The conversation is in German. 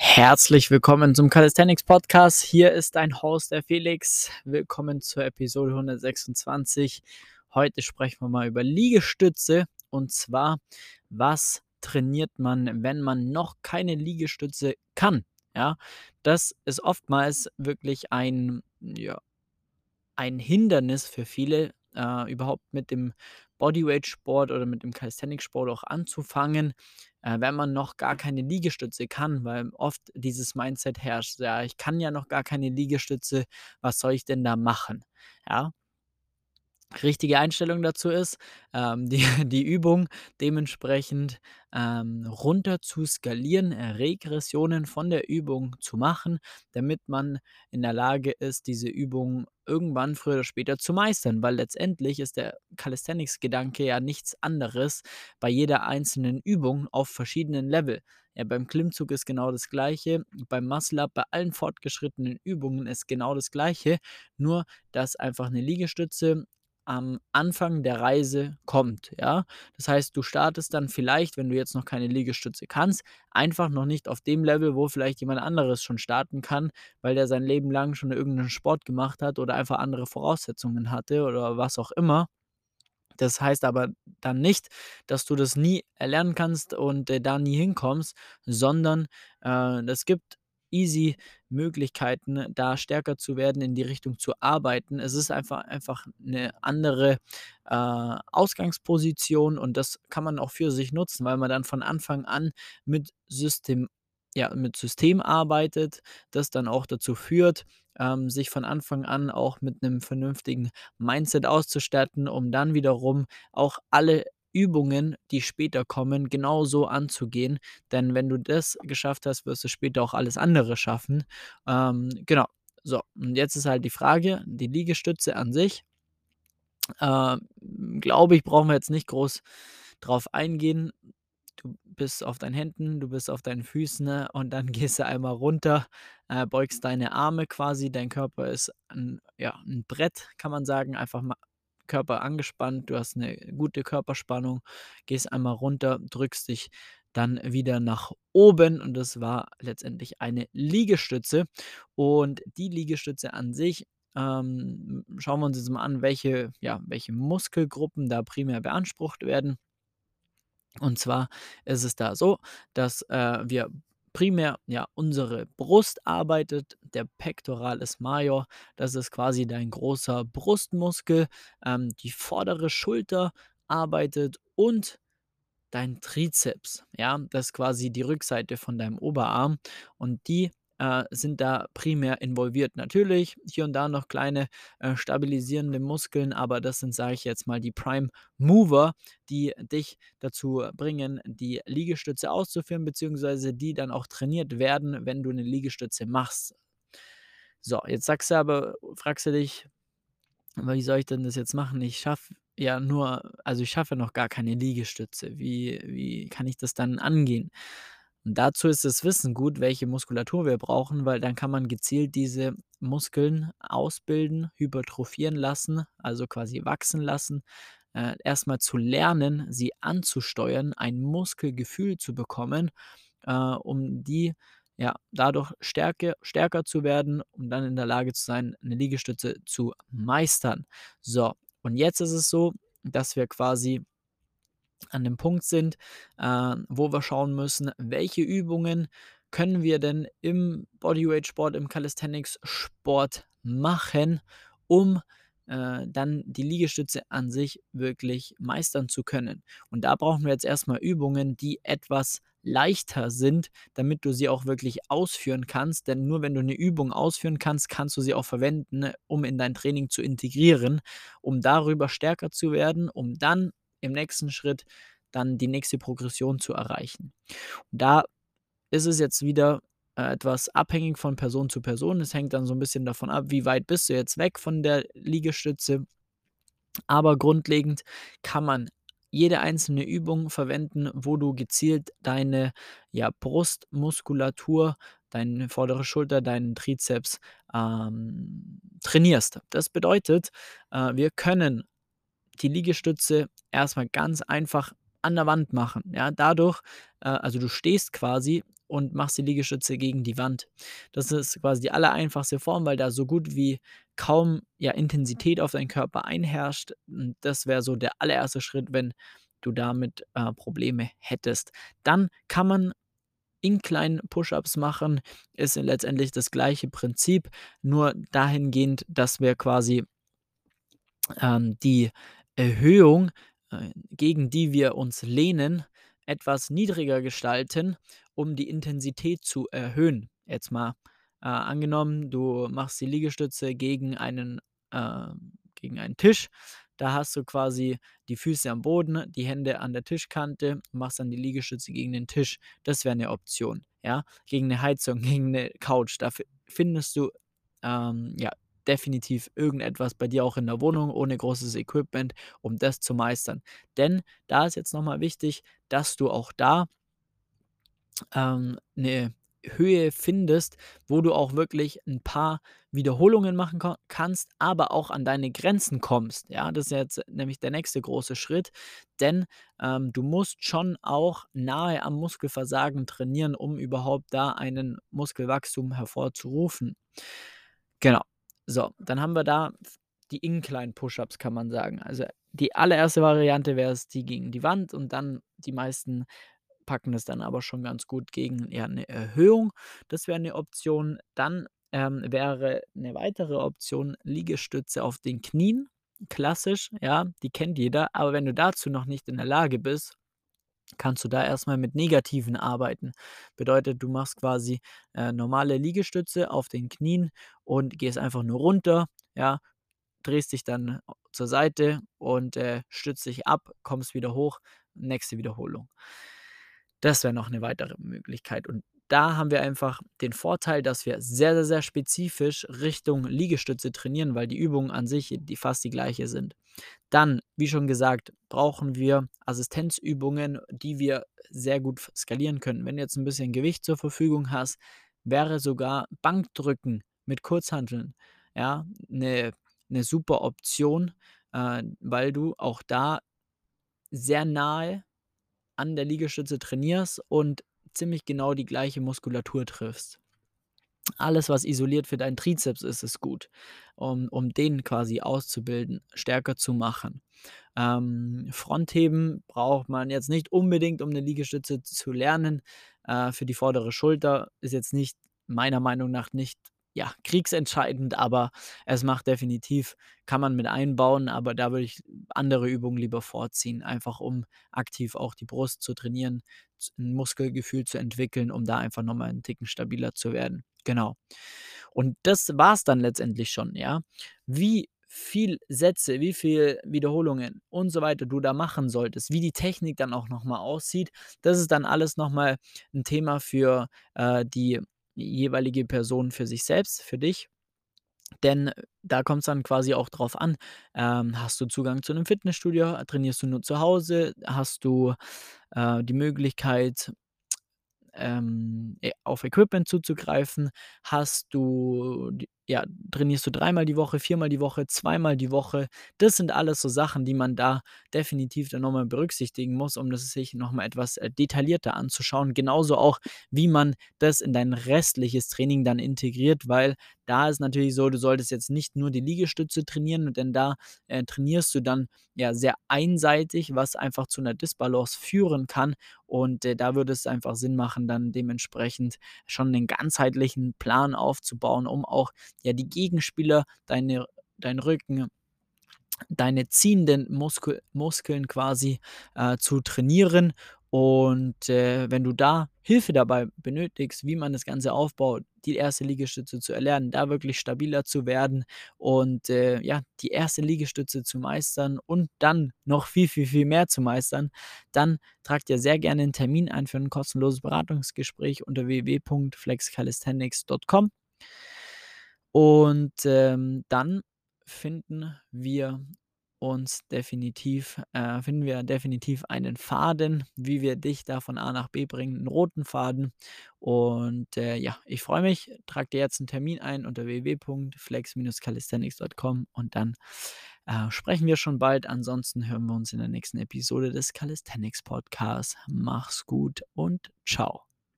Herzlich willkommen zum Calisthenics Podcast. Hier ist dein Host, der Felix. Willkommen zur Episode 126. Heute sprechen wir mal über Liegestütze und zwar, was trainiert man, wenn man noch keine Liegestütze kann? Ja, das ist oftmals wirklich ein, ja, ein Hindernis für viele, äh, überhaupt mit dem Bodyweight-Sport oder mit dem Calisthenics-Sport auch anzufangen, äh, wenn man noch gar keine Liegestütze kann, weil oft dieses Mindset herrscht, ja, ich kann ja noch gar keine Liegestütze, was soll ich denn da machen? Ja, richtige Einstellung dazu ist, ähm, die, die Übung dementsprechend ähm, runter zu skalieren, Regressionen von der Übung zu machen, damit man in der Lage ist, diese Übung irgendwann früher oder später zu meistern, weil letztendlich ist der Calisthenics-Gedanke ja nichts anderes bei jeder einzelnen Übung auf verschiedenen Level. Ja, beim Klimmzug ist genau das Gleiche, beim Muscle-Up, bei allen fortgeschrittenen Übungen ist genau das Gleiche, nur dass einfach eine Liegestütze am Anfang der Reise kommt, ja? Das heißt, du startest dann vielleicht, wenn du jetzt noch keine Liegestütze kannst, einfach noch nicht auf dem Level, wo vielleicht jemand anderes schon starten kann, weil der sein Leben lang schon irgendeinen Sport gemacht hat oder einfach andere Voraussetzungen hatte oder was auch immer. Das heißt aber dann nicht, dass du das nie erlernen kannst und, äh, da nie hinkommst, sondern, äh, es gibt easy Möglichkeiten, da stärker zu werden, in die Richtung zu arbeiten. Es ist einfach einfach 'ne andere, äh, Ausgangsposition und das kann man auch für sich nutzen, weil man dann von Anfang an mit System ja, mit System arbeitet, das dann auch dazu führt, ähm, sich von Anfang an auch mit 'nem vernünftigen Mindset auszustatten, um dann wiederum auch alle Übungen, die später kommen, genauso anzugehen. Denn wenn du das geschafft hast, wirst du später auch alles andere schaffen. Ähm, genau. So, und jetzt ist halt die Frage, die Liegestütze an sich, ähm, glaube ich, brauchen wir jetzt nicht groß drauf eingehen. Du bist auf deinen Händen, du bist auf deinen Füßen, ne, und dann gehst du einmal runter, äh, beugst deine Arme quasi. Dein Körper ist 'n ja, 'n Brett, kann man sagen, einfach mal Körper angespannt, du hast eine gute Körperspannung, gehst einmal runter, drückst dich dann wieder nach oben und das war letztendlich eine Liegestütze. Und die Liegestütze an sich, ähm, schauen wir uns jetzt mal an, welche ja, welche Muskelgruppen da primär beansprucht werden. Und zwar ist es da so, dass, äh, wir primär, ja, unsere Brust arbeitet, der Pectoralis major, das ist quasi dein großer Brustmuskel, ähm, die vordere Schulter arbeitet und dein Trizeps, ja, das ist quasi die Rückseite von deinem Oberarm und die, äh, sind da primär involviert. Natürlich hier und da noch kleine, äh, stabilisierende Muskeln, aber das sind, sage ich jetzt mal, die Prime Mover, die dich dazu bringen, die Liegestütze auszuführen, beziehungsweise die dann auch trainiert werden, wenn du eine Liegestütze machst. So, jetzt sagst du aber fragst du dich: „Wie soll ich denn das jetzt machen? Ich schaffe ja nur also, ich schaffe noch gar keine Liegestütze. Wie wie kann ich das dann angehen?“ Und dazu ist das Wissen gut, welche Muskulatur wir brauchen, weil dann kann man gezielt diese Muskeln ausbilden, hypertrophieren lassen, also quasi wachsen lassen. Äh, erst zu lernen, sie anzusteuern, ein Muskelgefühl zu bekommen, äh, um die ja, dadurch stärke stärker zu werden, um dann in der Lage zu sein, eine Liegestütze zu meistern. So, und jetzt ist es so, dass wir quasi an dem Punkt sind, äh, wo wir schauen müssen, welche Übungen können wir denn im Bodyweight-Sport, im Calisthenics-Sport machen, um äh, dann die Liegestütze an sich wirklich meistern zu können. Und da brauchen wir jetzt erstmal Übungen, die etwas leichter sind, damit du sie auch wirklich ausführen kannst. Denn nur wenn du eine Übung ausführen kannst, kannst du sie auch verwenden, um in dein Training zu integrieren, um darüber stärker zu werden, um dann im nächsten Schritt dann die nächste Progression zu erreichen. Und da ist es jetzt wieder äh, etwas abhängig von Person zu Person. Es hängt dann so ein bisschen davon ab, wie weit bist du jetzt weg von der Liegestütze. Aber grundlegend kann man jede einzelne Übung verwenden, wo du gezielt deine, ja, Brustmuskulatur, deine vordere Schulter, deinen Trizeps, ähm, trainierst. Das bedeutet, äh, wir können die Liegestütze erstmal ganz einfach an der Wand machen. Ja, dadurch, äh, also du stehst quasi und machst die Liegestütze gegen die Wand. Das ist quasi die allereinfachste Form, weil da so gut wie kaum ja, Intensität auf deinen Körper einherrscht. Das wäre so der allererste Schritt, wenn du damit äh, Probleme hättest. Dann kann man Incline Push-ups machen, ist letztendlich das gleiche Prinzip, nur dahingehend, dass wir quasi ähm, die Erhöhung, äh, gegen die wir uns lehnen, etwas niedriger gestalten, um die Intensität zu erhöhen. Jetzt mal äh, angenommen, du machst die Liegestütze gegen einen, äh, gegen einen Tisch. Da hast du quasi die Füße am Boden, die Hände an der Tischkante, machst dann die Liegestütze gegen den Tisch. Das wäre eine Option. Ja, gegen eine Heizung, gegen eine Couch. Dafür findest du ähm, ja definitiv irgendetwas bei dir auch in der Wohnung ohne großes Equipment, um das zu meistern. Denn da ist jetzt nochmal wichtig, dass du auch da ähm, eine Höhe findest, wo du auch wirklich ein paar Wiederholungen machen kannst, aber auch an deine Grenzen kommst. Ja, das ist jetzt nämlich der nächste große Schritt, denn ähm, du musst schon auch nahe am Muskelversagen trainieren, um überhaupt da einen Muskelwachstum hervorzurufen. Genau. So, dann haben wir da die Incline Push-ups, kann man sagen. Also die allererste Variante wäre es die gegen die Wand und dann die meisten packen es dann aber schon ganz gut gegen ja, eine Erhöhung. Das wäre eine Option. Dann ähm, wäre eine weitere Option Liegestütze auf den Knien. Klassisch, ja, die kennt jeder. Aber wenn du dazu noch nicht in der Lage bist, kannst du da erstmal mit Negativen arbeiten. Bedeutet, du machst quasi äh, normale Liegestütze auf den Knien und gehst einfach nur runter, ja, drehst dich dann zur Seite und äh, stützt dich ab, kommst wieder hoch, nächste Wiederholung. Das wäre noch eine weitere Möglichkeit. Und da haben wir einfach den Vorteil, dass wir sehr, sehr, sehr spezifisch Richtung Liegestütze trainieren, weil die Übungen an sich die fast die gleiche sind. Dann, wie schon gesagt, brauchen wir Assistenzübungen, die wir sehr gut skalieren können. Wenn du jetzt ein bisschen Gewicht zur Verfügung hast, wäre sogar Bankdrücken mit Kurzhanteln ja, eine, eine super Option, äh, weil du auch da sehr nahe an der Liegestütze trainierst und ziemlich genau die gleiche Muskulatur triffst. Alles, was isoliert für deinen Trizeps ist, ist gut, um, um den quasi auszubilden, stärker zu machen. Ähm, Frontheben braucht man jetzt nicht unbedingt, um eine Liegestütze zu lernen. Äh, für die vordere Schulter ist jetzt nicht, meiner Meinung nach, nicht ja, kriegsentscheidend, aber es macht definitiv, kann man mit einbauen, aber da würde ich andere Übungen lieber vorziehen, einfach um aktiv auch die Brust zu trainieren, ein Muskelgefühl zu entwickeln, um da einfach nochmal einen Ticken stabiler zu werden. Genau. Und das war es dann letztendlich schon, ja. Wie viel Sätze, wie viel Wiederholungen und so weiter du da machen solltest, wie die Technik dann auch nochmal aussieht, das ist dann alles nochmal ein Thema für äh, die jeweilige Person für sich selbst, für dich. Denn da kommt es dann quasi auch drauf an, ähm, hast du Zugang zu einem Fitnessstudio, trainierst du nur zu Hause, hast du äh, die Möglichkeit, ähm, e auf Equipment zuzugreifen, hast du ja, trainierst du dreimal die Woche, viermal die Woche, zweimal die Woche. Das sind alles so Sachen, die man da definitiv dann nochmal berücksichtigen muss, um das sich nochmal etwas äh, detaillierter anzuschauen. Genauso auch, wie man das in dein restliches Training dann integriert, weil da ist natürlich so, du solltest jetzt nicht nur die Liegestütze trainieren, denn da äh, trainierst du dann ja sehr einseitig, was einfach zu einer Disbalance führen kann. Und äh, da würde es einfach Sinn machen, dann dementsprechend schon einen ganzheitlichen Plan aufzubauen, um auch ja die Gegenspieler, deine, dein Rücken, deine ziehenden Muskel, Muskeln quasi äh, zu trainieren. Und äh, wenn du da Hilfe dabei benötigst, wie man das Ganze aufbaut, die erste Liegestütze zu erlernen, da wirklich stabiler zu werden und äh, ja, die erste Liegestütze zu meistern und dann noch viel, viel, viel mehr zu meistern, dann trag dir sehr gerne einen Termin ein für ein kostenloses Beratungsgespräch unter www.flexcalisthenics.com. Und ähm, dann finden wir uns definitiv, äh, finden wir definitiv einen Faden, wie wir dich da von A nach B bringen, einen roten Faden. Und äh, ja, ich freue mich. Trag dir jetzt einen Termin ein unter www.flex-calisthenics.com und dann äh, sprechen wir schon bald. Ansonsten hören wir uns in der nächsten Episode des Calisthenics Podcasts. Mach's gut und ciao.